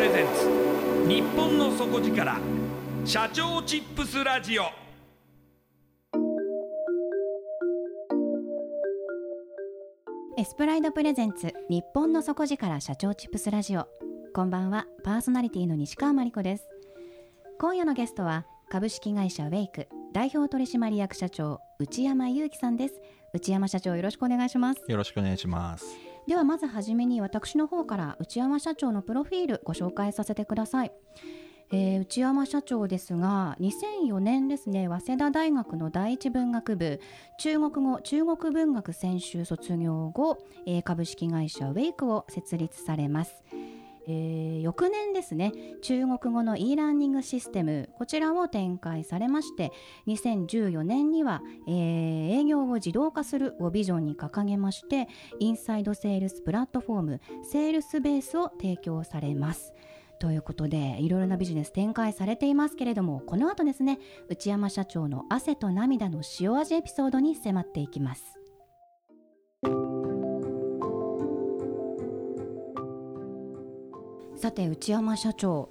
レゼンツ。日本の底力。社長チップスラジオ。エスプライドプレゼンツ。日本の底力社長チップスラジオ。こんばんは。パーソナリティの西川真理子です。今夜のゲストは株式会社ウェイク。代表取締役社長内山裕樹さんです。内山社長よろしくお願いします。よろしくお願いしますではまずはじめに私の方から内山社長のプロフィールご紹介させてください、えー、内山社長ですが2004年ですね早稲田大学の第一文学部中国語中国文学専修卒業後、えー、株式会社ウェイクを設立されます。えー、翌年ですね中国語の e ラーニングシステムこちらを展開されまして2014年には、えー、営業を自動化するをビジョンに掲げましてインサイドセールスプラットフォームセールスベースを提供されます。ということでいろいろなビジネス展開されていますけれどもこの後ですね内山社長の汗と涙の塩味エピソードに迫っていきます。さて内山社長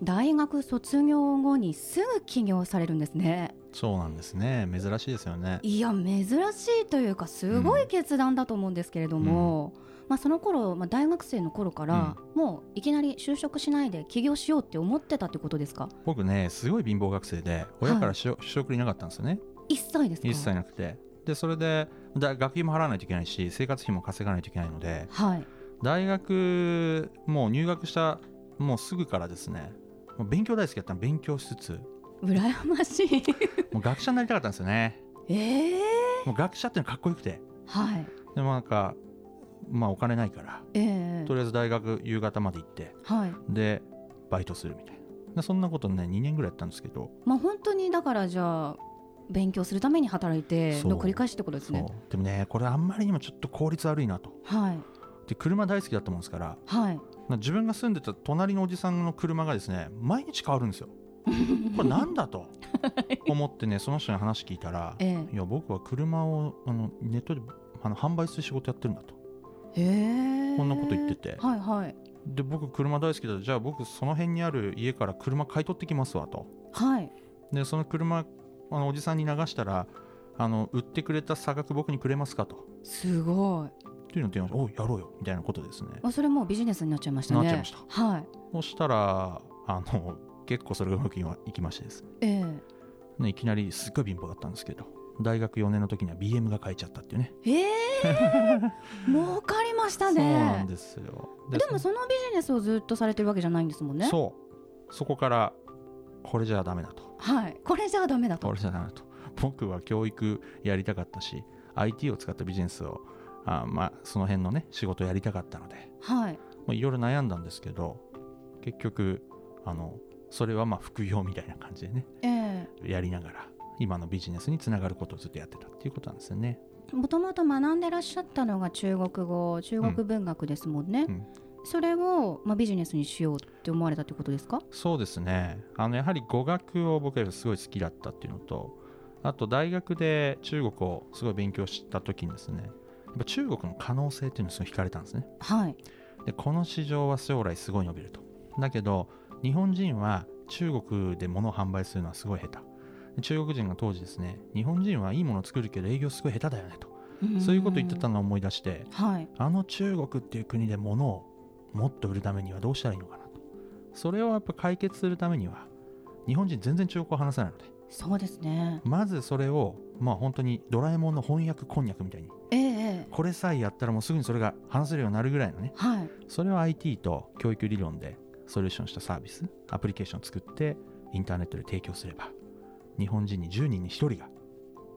大学卒業後にすぐ起業されるんですね。そうなんですね。珍しいですよね。いや珍しいというかすごい決断だと思うんですけれども、うん、まあ、その頃、まあ、大学生の頃から、うん、もういきなり就職しないで起業しようって思ってたってことですか？僕ねすごい貧乏学生で親から就職になかったんですよね、一切ですか？一切なくて。でそれで学費も払わないといけないし生活費も稼がないといけないので、はい、大学もう入学したもうすぐからですねもう勉強大好きだったの勉強しつつ。羨ましい。もう学者になりたかったんですよね。ええー、もう学者ってのかっこよくて。はい。でもなんかまあお金ないから、えー、とりあえず大学夕方まで行って、はい、でバイトするみたいな。そんなことね2年ぐらいやったんですけど。まあ本当にだからじゃあ勉強するために働いての繰り返しってことですね。でもねこれあんまりにもちょっと効率悪いなと。はいで車大好きだったもんですから、はい、自分が住んでた隣のおじさんの車がですね毎日変わるんですよ。これなんだと思ってねその人に話聞いたら、ええ、いや僕は車をあのネットであの販売する仕事やってるんだと。へこんなこと言ってて、はいはい、で僕車大好きだじゃあ僕その辺にある家から車買い取ってきますわと、はい、でその車あのおじさんに流したらあの売ってくれた差額僕にくれますかと。すごいっていうのを電話して「おやろうよ」みたいなことですね。あそれもビジネスになっちゃいましたね。なっちゃいました。はい。そしたらあの結構それがうまくいきましてです。ね、え。えいきなりすっごい貧乏だったんですけど大学4年の時には BM が買えちゃったっていうね。ええ。儲かりましたそうなんねですよ。でもそのビジネスをずっとされてるわけじゃないんですもんね。そう。そこからこれじゃダメだと。はい。これじゃダメだと。これじゃダメだと。僕は教育やりたかったし IT を使ったビジネスをあまあその辺のね仕事をやりたかったのではい。もういろいろ悩んだんですけど結局あのそれはまあ副業みたいな感じでねえやりながら今のビジネスにつながることをずっとやってたっていうことなんですよね。えもともと学んでらっしゃったのが中国語中国文学ですもんね、うん。それを、まあ、ビジネスにしようって思われたってことですか？そうですね。あのやはり語学を僕はすごい好きだったっていうのとあと大学で中国をすごい勉強した時にですねぱ中国の可能性っていうのにすごい惹かれたんですね。はい。でこの市場は将来すごい伸びると。だけど日本人は中国で物を販売するのはすごい下手。で中国人が当時ですね日本人はいいものを作るけど営業すごい下手だよねと。そういうこと言ってたのを思い出してはい。あの中国っていう国で物をもっと売るためにはどうしたらいいのかなと。それをやっぱ解決するためには日本人全然中国語を話せないので。そうですね。まずそれをまあ本当にドラえもんの翻訳こんにゃくみたいにええええ。これさえやったらもうすぐにそれが話せるようになるぐらいのね。はい。それを IT と教育理論でソリューションしたサービスアプリケーションを作ってインターネットで提供すれば日本人に10人に1人が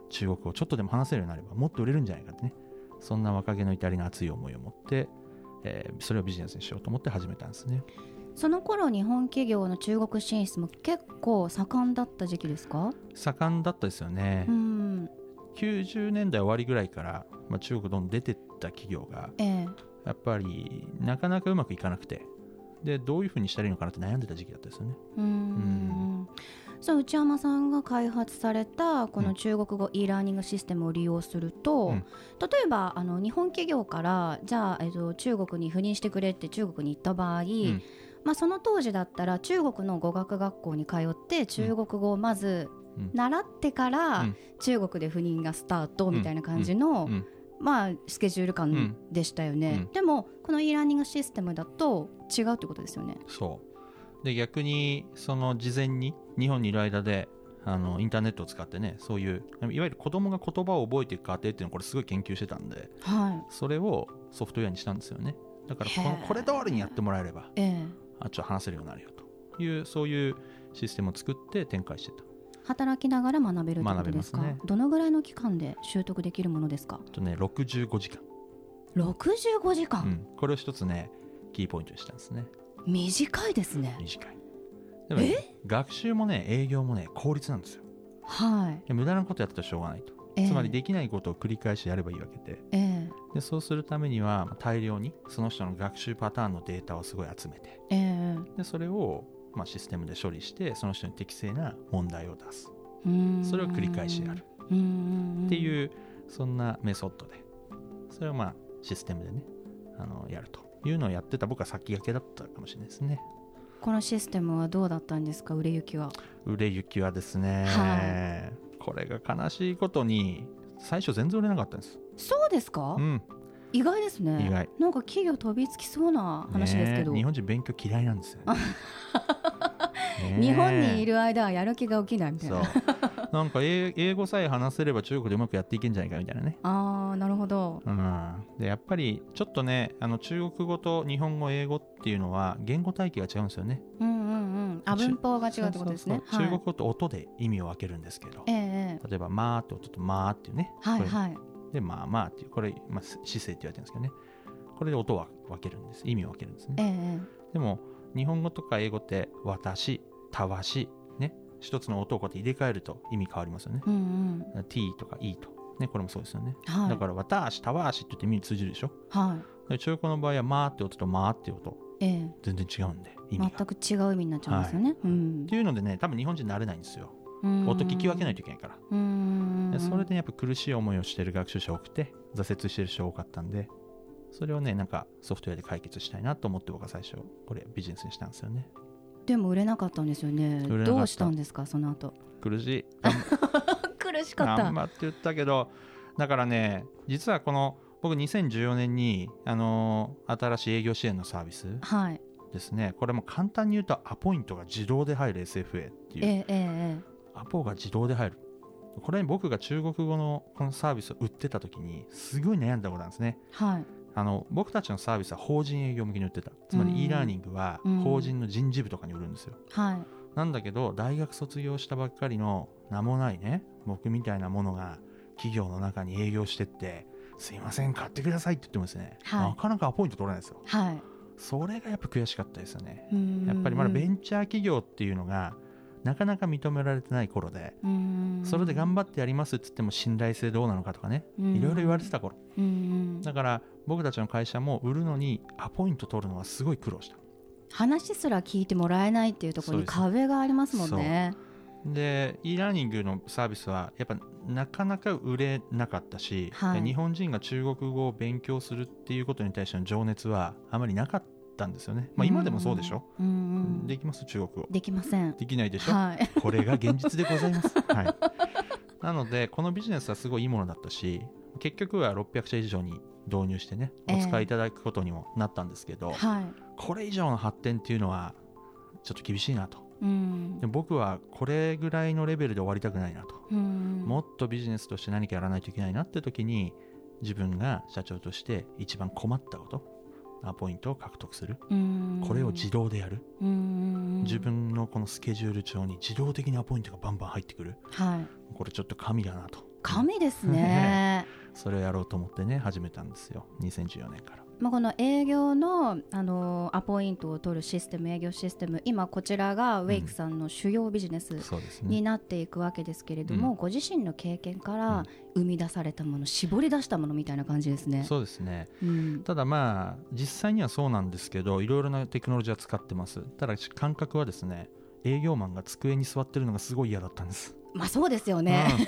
中国語をちょっとでも話せるようになればもっと売れるんじゃないかってね。そんな若気の至りの熱い思いを持って、えーそれをビジネスにしようと思って始めたんですね。その頃日本企業の中国進出も結構盛んだった時期ですか？盛んだったですよね、うん。90年代終わりぐらいから、まあ、中国どんどん出てった企業がええ。やっぱりなかなかうまくいかなくてでどういうふうにしたらいいのかなって悩んでた時期だったですよね。うーん。そう内山さんが開発されたこの中国語 e ラーニングシステムを利用すると、うん。例えばあの日本企業からじゃあ、えっと、中国に赴任してくれって中国に行った場合、ん。まあ、その当時だったら中国の語学学校に通って中国語をまずうん。習ってからうん。中国で赴任がスタートみたいな感じの、うんまあ、スケジュール感でしたよね、うん。でもこの e ラーニングシステムだと違うってことですよね。そう。で逆にその事前に日本にいる間であのインターネットを使ってねそういういわゆる子供が言葉を覚えていく過程っていうのをこれすごい研究してたんではい。それをソフトウェアにしたんですよね。だからこのこれ通りにやってもらえればええ。あっちは話せるようになるよというそういうシステムを作って展開してた働きながら学べるってことですか？ね。どのぐらいの期間で習得できるものですか？あとね65時間、65時間、うん、これを一つねキーポイントにしたんですね。短いですね。短い。でもね学習もね営業もね効率なんですよ。はい。無駄なことやってたらしょうがないと、ええ。つまりできないことを繰り返しやればいいわけで。えでそうするためにはまあ大量にその人の学習パターンのデータをすごい集めて。えええ。でそれをまあシステムで処理してその人に適正な問題を出す。それを繰り返しやる。っていうそんなメソッドで。それをまあシステムでねあのやるというのをやってた僕は先駆けだったかもしれないですね。このシステムはどうだったんですか？売れ行きは。売れ行きはですね、はこれが悲しいことに最初全然売れなかったんです。そうですか、うん。意外ですね。意外。なんか企業飛びつきそうな話ですけど、ねえ日本人勉強嫌いなんですよ、ね。え 日本にいる間はやる気が起きないみたいそう。ななんか英英語さえ話せれば中国でうまくやっていけんじゃないかみたいなね。ああなるほど。うん、でやっぱりちょっとねあの中国語と日本語英語っていうのは言語体系が違うんですよね。うんうんうん。あ中文法が違うってことですね。そうそう。そうはい。中国語と音で意味を分けるんですけど。ええええ。例えば「まあ」って音と「まあ」っていうね。はいはい。で「まあまあ」っていうこれ、まあ、姿勢って言われてるんですけどね。これで音は分けるんです。意味を分けるんですね。えええ。でも日本語とか英語って「私」「たわし」ね一つの音をこうやって入れ替えると意味変わりますよね。えうんうん。t とか e と。ねこれもそうですよね。はい。だから「私」「たわし」って言って意味通じるでしょ？はい。で中国語の場合は「まあ」って音と「まあ」って音。ええ。全然違うんで意味が。全く違う意味になっちゃうんですよね、うん。っていうのでね多分日本人慣れないんですよ。うん。音聞き分けないといけないから。それでやっぱ苦しい思いをしてる学習者多くて挫折してる人多かったんでそれをねなんかソフトウェアで解決したいなと思って僕は最初これビジネスにしたんですよねでも売れなかったんですよね。どうしたんですかその後。苦しい。苦しかった。頑張って言ったけどだからね実はこの僕2014年にあのー新しい営業支援のサービスはい。ですね。これも簡単に言うとアポイントが自動で入る SFA っていう、えええええアポが自動で入る。これ僕が中国語のこのサービスを売ってた時にすごい悩んだことなんですね。はいあの僕たちのサービスは法人営業向けに売ってた。つまうん。り e ラーニングはうん。法人の人事部とかに売るんですよ、はい。なんだけど大学卒業したばっかりの名もないね僕みたいなものが企業の中に営業してってすいません買ってくださいって言ってもですね、はい。なかなかアポイント取れないですよ。はい。それがやっぱ悔しかったですよね。やっぱりまだベンチャー企業っていうのがなかなか認められてない頃でそれで頑張ってやりますって言っても信頼性どうなのかとかねうん。いろいろ言われてた頃。だから僕たちの会社も売るのにアポイント取るのはすごい苦労した。話すら聞いてもらえないっていうところに壁がありますもんね。で e ラーニングのサービスはやっぱなかなか売れなかったし、はい。日本人が中国語を勉強するっていうことに対しての情熱はあまりなかったんですよね、まあ、今でもそうでしょ、できます？中国語。できません。できないでしょ、はい。これが現実でございます、はい、なのでこのビジネスはすごいいいものだったし結局は600社以上に導入してねええ。お使いいただくことにもなったんですけど、はい。これ以上の発展っていうのはちょっと厳しいなと。うん。でも僕はこれぐらいのレベルで終わりたくないなと、うん。もっとビジネスとして何かやらないといけないなって時に自分が社長として一番困ったことアポイントを獲得する。うん。これを自動でやる、うん。自分のこのスケジュール帳に自動的にアポイントがバンバン入ってくる。はい。これちょっと神だなと。神ですね。それをやろうと思ってね始めたんですよ。2014年から。まあこの営業のあのアポイントを取るシステム営業システム今こちらがウェイクさんの主要ビジネスにね。なっていくわけですけれども、うん。ご自身の経験から生み出されたもの絞り出したものみたいな感じですね。そうですね。うん。ただまあ実際にはそうなんですけどいろいろなテクノロジーは使ってます。ただ感覚はですね営業マンが机に座ってるのがすごい嫌だったんです、まあそうですよね。うん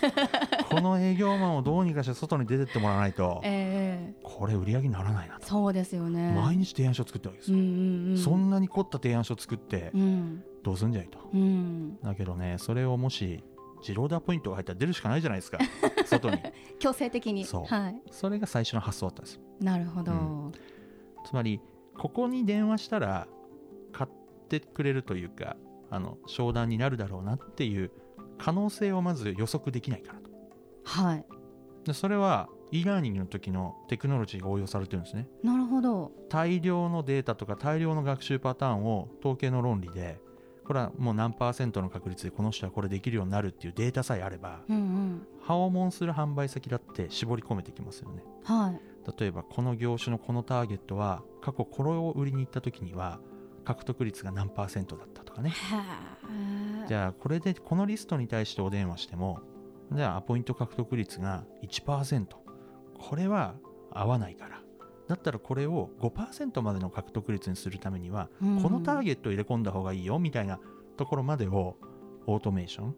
この営業マンをどうにかして外に出てってもらわないとええこれ売り上げにならないなとそうですよね。毎日提案書作ってるわけですうんよ、うんうん。そんなに凝った提案書作ってうんどうすんじゃいとうん。だけどねそれをもし自動でアポイントが入ったら出るしかないじゃないですか 外に強制的に。そうはい。それが最初の発想だったんですなるほど。うつまりここに電話したら買ってくれるというかあの商談になるだろうなっていう可能性をまず予測できないからとはい。でそれは e ラーニングの時のテクノロジーが応用されてるんですねなるほど。大量のデータとか大量の学習パターンを統計の論理でこれはもう何パーセントの確率でこの人はこれできるようになるっていうデータさえあればうんうん。訪問する販売先だって絞り込めてきますよねはい。例えばこの業種のこのターゲットは過去これを売りに行った時には獲得率が何パーセントだったとかね。じゃあこれでこのリストに対してお電話してもじゃあアポイント獲得率が1%これは合わないから。だったらこれを5%までの獲得率にするためにはうん。このターゲットを入れ込んだ方がいいよみたいなところまでをオートメーション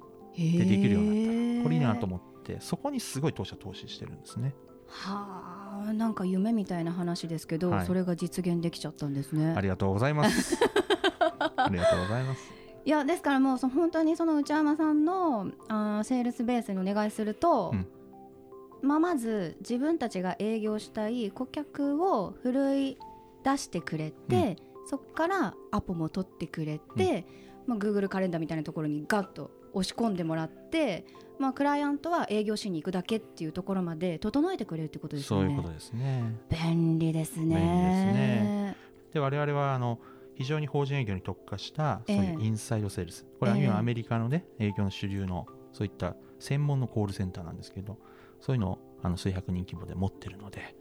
ででできるようになった。これいいなと思ってそこにすごい当社投資してるんですね。はあ、なんか夢みたいな話ですけど、はい。それが実現できちゃったんですね。あ。りがとうございます。ありがとうございます。いやですからもうそ本当にその内山さんのあーセールスベースにお願いすると、うん。まあ、まず自分たちが営業したい顧客をふるい出してくれて、そこからアポも取ってくれて、まあ、Google カレンダーみたいなところにガッと押し込んでもらって、まあ、クライアントは営業しに行くだけっていうところまで整えてくれるってことですよね。そういうことですね便利ですね。便利ですねで我々はあの非常に法人営業に特化したそういうええインサイドセールス、これはええ今アメリカのね営業の主流のそういった専門のコールセンターなんですけどそういうのをあの数百人規模で持ってるので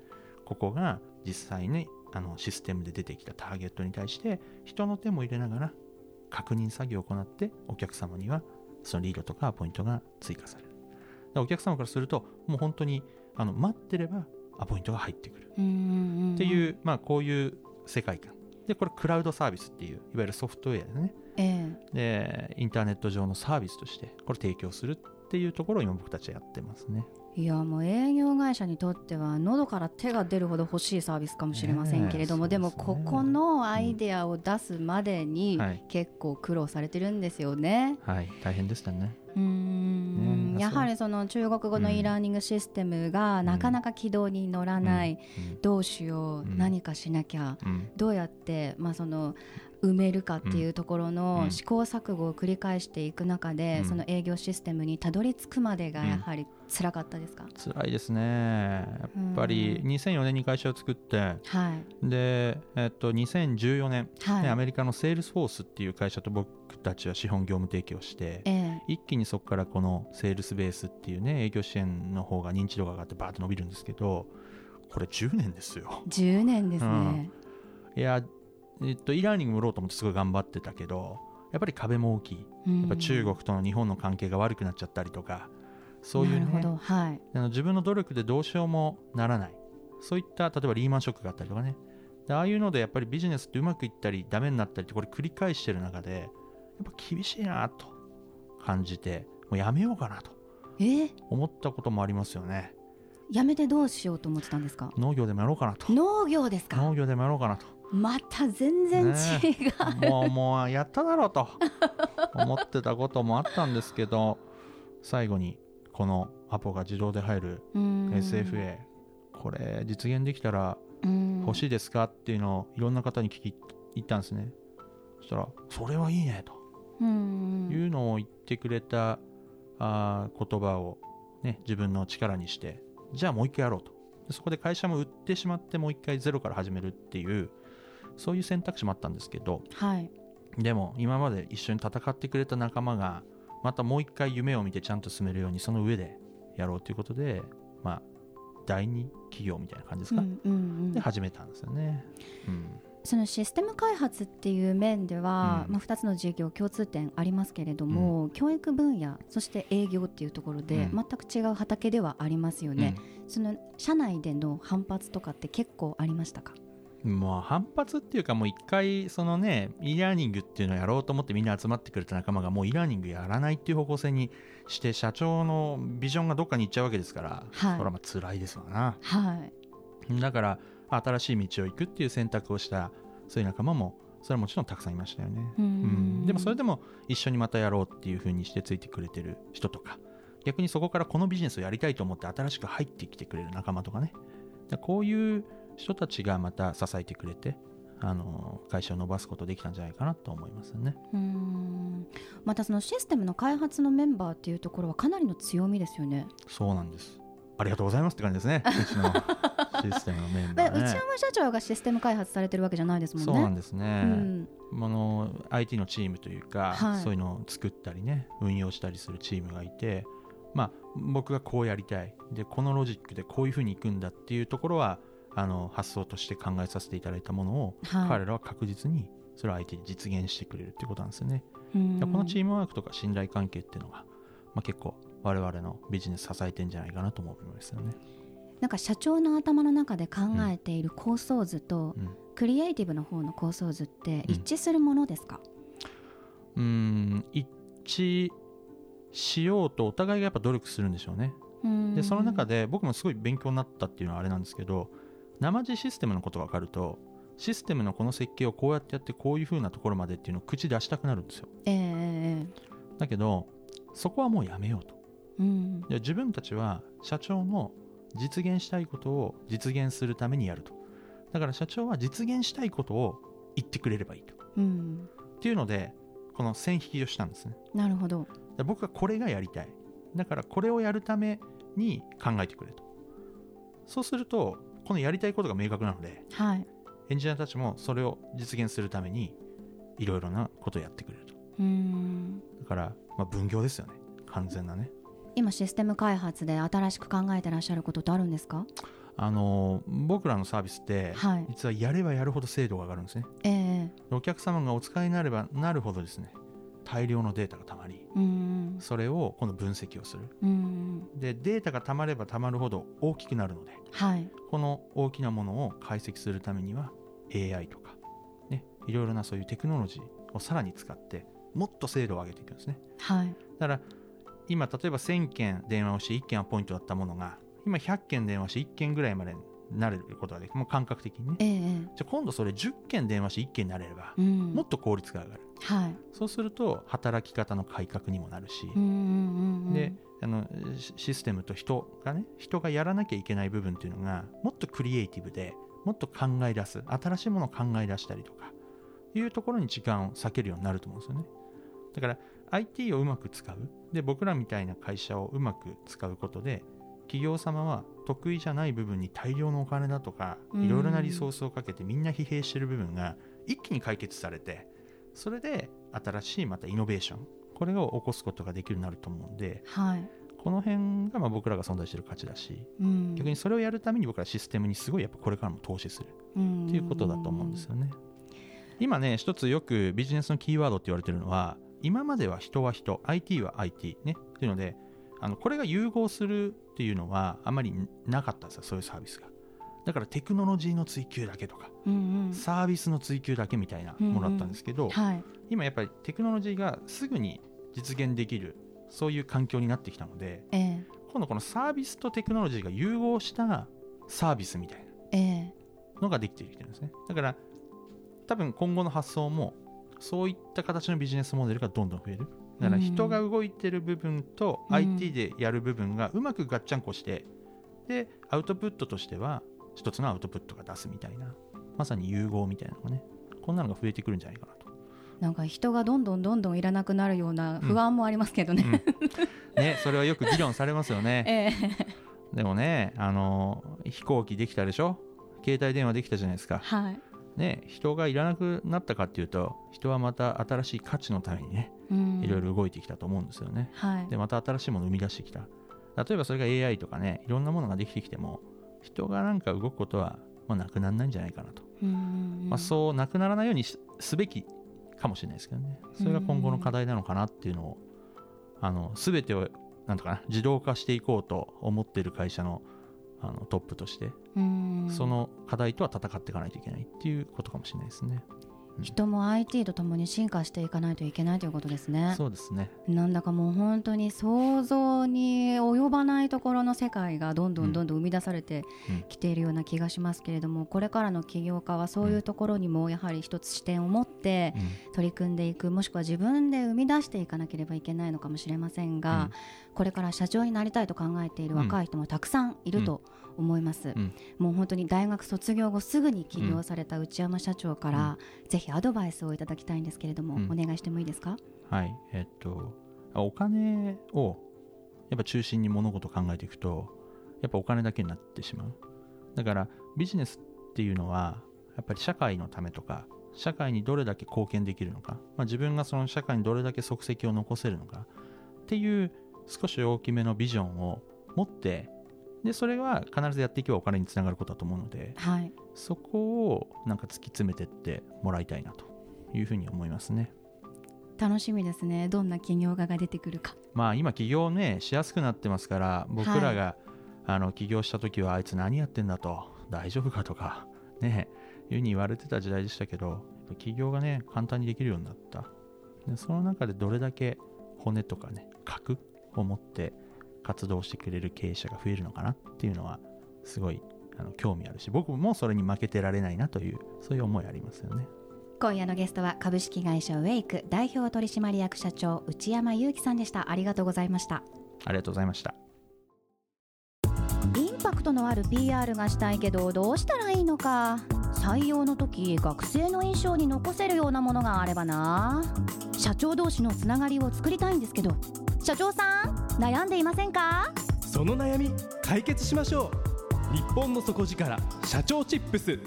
ここが実際にあのシステムで出てきたターゲットに対して人の手も入れながら確認作業を行ってお客様にはそのリードとかポイントが追加される。でお客様からするともう本当にあの待ってればアポイントが入ってくる。っていう、まあ、こういう世界観。でこれクラウドサービスっていういわゆるソフトウェアですね。えでインターネット上のサービスとしてこれ提供する。っていうところを今僕たちはやってますね。えいやもう営業会社にとっては喉から手が出るほど欲しいサービスかもしれませんけれども、ねえでもここのアイデアを出すまでにはい結構苦労されてるんですよね。はい大変でしたね。うーん。ねやはりその中国語のうん e ラーニングシステムがなかなか軌道に乗らない、うん。どうしよう、うん何かしなきゃ。うん。どうやって、まあ、その埋めるかっていうところうん。の試行錯誤を繰り返していく中で、うん。その営業システムにたどり着くまでがやはり辛かったですか、辛いですね。やっぱり2004年に会社を作ってはい。で、えっと、2014年、はい、ねアメリカのセールスフォースっていう会社と僕たちは資本業務提携をしてええ。一気にそこからこのセールスベースっていうね営業支援の方が認知度が上がってバーッと伸びるんですけどこれ10年ですよ。10年ですね、いや、えっと、e ラーニングも売ろうと思ってすごい頑張ってたけどやっぱり壁も大きい。うん。やっぱ中国との日本の関係が悪くなっちゃったりとかそういうねはい。あの自分の努力でどうしようもならない。そういった例えばリーマンショックがあったりとかね。でああいうのでやっぱりビジネスってうまくいったりダメになったりってこれ繰り返してる中でやっぱ厳しいなと感じてもうやめようかなとえ？ー、思ったこともありますよね。やめてどうしようと思ってたんですか？農業でもやろうかなと。農業ですか？農業でもやろうかなとまた全然違う、もうもうやっただろうと。思ってたこともあったんですけど最後にこのアポが自動で入るうん。SFA これ実現できたらうん。欲しいですかっていうのをいろんな方に聞き言ったんですね。そしたらそれはいいねと。うん。いうのを言ってくれたあー言葉を、ね、自分の力にしてじゃあもう一回やろうと。でそこで会社も売ってしまってもう一回ゼロから始めるっていうそういう選択肢もあったんですけどはい。でも今まで一緒に戦ってくれた仲間がまたもう一回夢を見てちゃんと進めるようにその上でやろうということでまあ第二企業みたいな感じですか、うんうんうん。で始めたんですよね、うん、そのシステム開発っていう面では、うん。まあ、2つの事業共通点ありますけれども、教育分野そして営業っていうところで、うん。全く違う畑ではありますよね、その社内での反発とかって結構ありましたか？うんまあ反発っていうかもう一回そのね e ラーニングっていうのをやろうと思ってみんな集まってくれた仲間がもう e ラーニングやらないっていう方向性にして社長のビジョンがどっかに行っちゃうわけですから、はい。それはまあ辛いですわな。はい。だから新しい道を行くっていう選択をしたそういう仲間もそれはもちろんたくさんいましたよね。ううん。んでもそれでも一緒にまたやろうっていう風にしてついてくれてる人とか逆にそこからこのビジネスをやりたいと思って新しく入ってきてくれる仲間とかね。でこういう人たちがまた支えてくれてあの会社を伸ばすことできたんじゃないかなと思いますね。うん。またそのシステムの開発のメンバーっていうところはかなりの強みですよね。そうなんです。ありがとうございますって感じですね。うちのシステムのメンバでーね。内山社長がシステム開発されてるわけじゃないですもんね。そうなんですね、うん。あの IT のチームというか、はい。そういうのを作ったりね運用したりするチームがいて、まあ、僕がこうやりたい。でこのロジックでこういうふうにいくんだっていうところはあの発想として考えさせていただいたものを、はい。彼らは確実にそれを相手に実現してくれるっていうことなんですよね、このチームワークとか信頼関係っていうのが、まあ、結構我々のビジネス支えてんじゃないかなと思うんですよね、なんか社長の頭の中で考えている構想図と、うん。クリエイティブの方の構想図ってうん。一致するものですか、うーん一致しようとお互いがやっぱ努力するんでしょうね。うん。でその中で僕もすごい勉強になったっていうのはあれなんですけど生地システムのことが分かるとシステムのこの設計をこうやってやってこういう風なところまでっていうのを口出したくなるんですよ。ええええだけどそこはもうやめようと。うん。で自分たちは社長の実現したいことを実現するためにやると。だから社長は実現したいことを言ってくれればいいと。うん。っていうのでこの線引きをしたんですね。なるほど。で僕はこれがやりたい。だからこれをやるために考えてくれと。そうするとこのやりたいことが明確なのではい。エンジニアたちもそれを実現するためにいろいろなことをやってくれると。うん。だから、まあ、分業ですよね。完全なね。今システム開発で新しく考えてらっしゃることってあるんですか？あの僕らのサービスって、はい。実はやればやるほど精度が上がるんですね。ええ。お客様がお使いになればなるほどですね大量のデータがたまりうん。それを今度分析をする。うん。でデータがたまればたまるほど大きくなるのではい。この大きなものを解析するためには AI とか、ね、いろいろなそういうテクノロジーをさらに使ってもっと精度を上げていくんですね。はい。だから今例えば1000件電話をして1件はポイントだったものが今100件電話して1件ぐらいまでなれることができるもう感覚的にね。えええじゃあ今度それ10件電話して1件になれればえうん。もっと効率が上がる。はい。そうすると働き方の改革にもなるし。であのシシステムと人がね人がやらなきゃいけない部分っていうのがもっとクリエイティブでもっと考え出す新しいものを考え出したりとかいうところに時間を割けるようになると思うんですよね。だから IT をうまく使う。で僕らみたいな会社をうまく使うことで企業様は得意じゃない部分に大量のお金だとかうん。いろいろなリソースをかけてみんな疲弊してる部分が一気に解決されてそれで新しいまたイノベーションこれを起こすことができるようになると思うんではい、この辺がまあ僕らが存在してる価値だしうん、逆にそれをやるために僕らシステムにすごいやっぱこれからも投資する。っていうことだと思うんですよね。今ね一つよくビジネスのキーワードって言われてるのは今までは人は人 IT は IT ね。っていうのであのこれが融合するっていうのはあまりなかったんですよそういうサービスが。だからテクノロジーの追求だけとかうんうん。サービスの追求だけみたいなものだったんですけど、はい、今やっぱりテクノロジーがすぐに実現できるそういう環境になってきたのでええ。今度このサービスとテクノロジーが融合したサービスみたいなええ。のができてきてるんですね。だから多分今後の発想もそういった形のビジネスモデルがどんどん増えるだからうん。人が動いてる部分とうん。IT でやる部分がうまくガッチャンコしてでアウトプットとしては一つのアウトプットが出すみたいなまさに融合みたいなのがねこんなのが増えてくるんじゃないかなと、なんか人がどんどんどんどんいらなくなるような不安もありますけどね。うん。ねそれはよく議論されますよね。ええ。でもねあの飛行機できたでしょ？携帯電話できたじゃないですか。はい。ね、人がいらなくなったかっていうと人はまた新しい価値のためにねうん。いろいろ動いてきたと思うんですよね、はい。でまた新しいものを生み出してきた。例えばそれが AI とかねいろんなものができてきても人がなんか動くことは、まあ、なくならないんじゃないかなと、うまあ、そうなくならないようにしすべきかもしれないですけどね。それが今後の課題なのかなっていうのをあの全てをなんとかな自動化していこうと思っている会社のあのトップとしてうんその課題とは戦っていかないといけないっていうことかもしれないですね。人も IT とともに進化していかないといけないということですね。そうですね。なんだかもう本当に想像に及ばないところの世界がどんどんどんどん生み出されてうん。きているような気がしますけれども、これからの起業家はそういうところにもやはり一つ視点を持ってうん。取り組んでいくもしくは自分で生み出していかなければいけないのかもしれませんが、これから社長になりたいと考えている若い人もたくさんいると思います、うん。もう本当に大学卒業後すぐに起業された内山社長から、ぜひアドバイスをいただきたいんですけれども、うん。お願いしてもいいですか？はい。えっと、あお金をやっぱ中心に物事を考えていくと、やっぱお金だけになってしまう。だからビジネスっていうのは、やっぱり社会のためとか、社会にどれだけ貢献できるのか、まあ、自分がその社会にどれだけ足跡を残せるのかっていう少し大きめのビジョンを持って、で、それは必ずやっていけばお金につながることだと思うので、はい。そこをなんか突き詰めてってもらいたいなというふうに思いますね。楽しみですね。どんな起業家が出てくるか。まあ今起業ねしやすくなってますから僕らが、あの起業した時はあいつ何やってんだと大丈夫かとかねいうに言われてた時代でしたけど起業がね簡単にできるようになった。でその中でどれだけ骨とかね核を持って活動してくれる経営者が増えるのかなっていうのはすごいあの興味あるし僕もそれに負けてられないなというそういう思いありますよね。今夜のゲストは株式会社ウェイク代表取締役社長内山裕樹さんでした。ありがとうございました。ありがとうございました。インパクトのある PR がしたいけどどうしたらいいのか。採用の時学生の印象に残せるようなものがあればな。社長同士のつながりを作りたいんですけど。社長さん悩んでいませんか？その悩み解決しましょう。日本の底力社長チップス。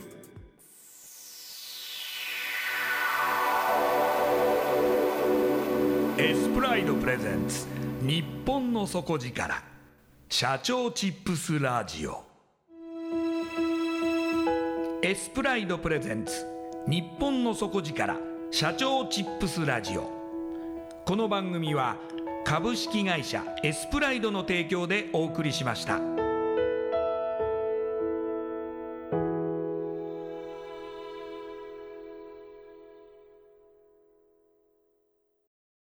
エスプライドプレゼンツ日本の底力社長チップスラジオ。エスプライドプレゼンツ日本の底力社長チップスラジオ。この番組は株式会社エスプライドの提供でお送りしました。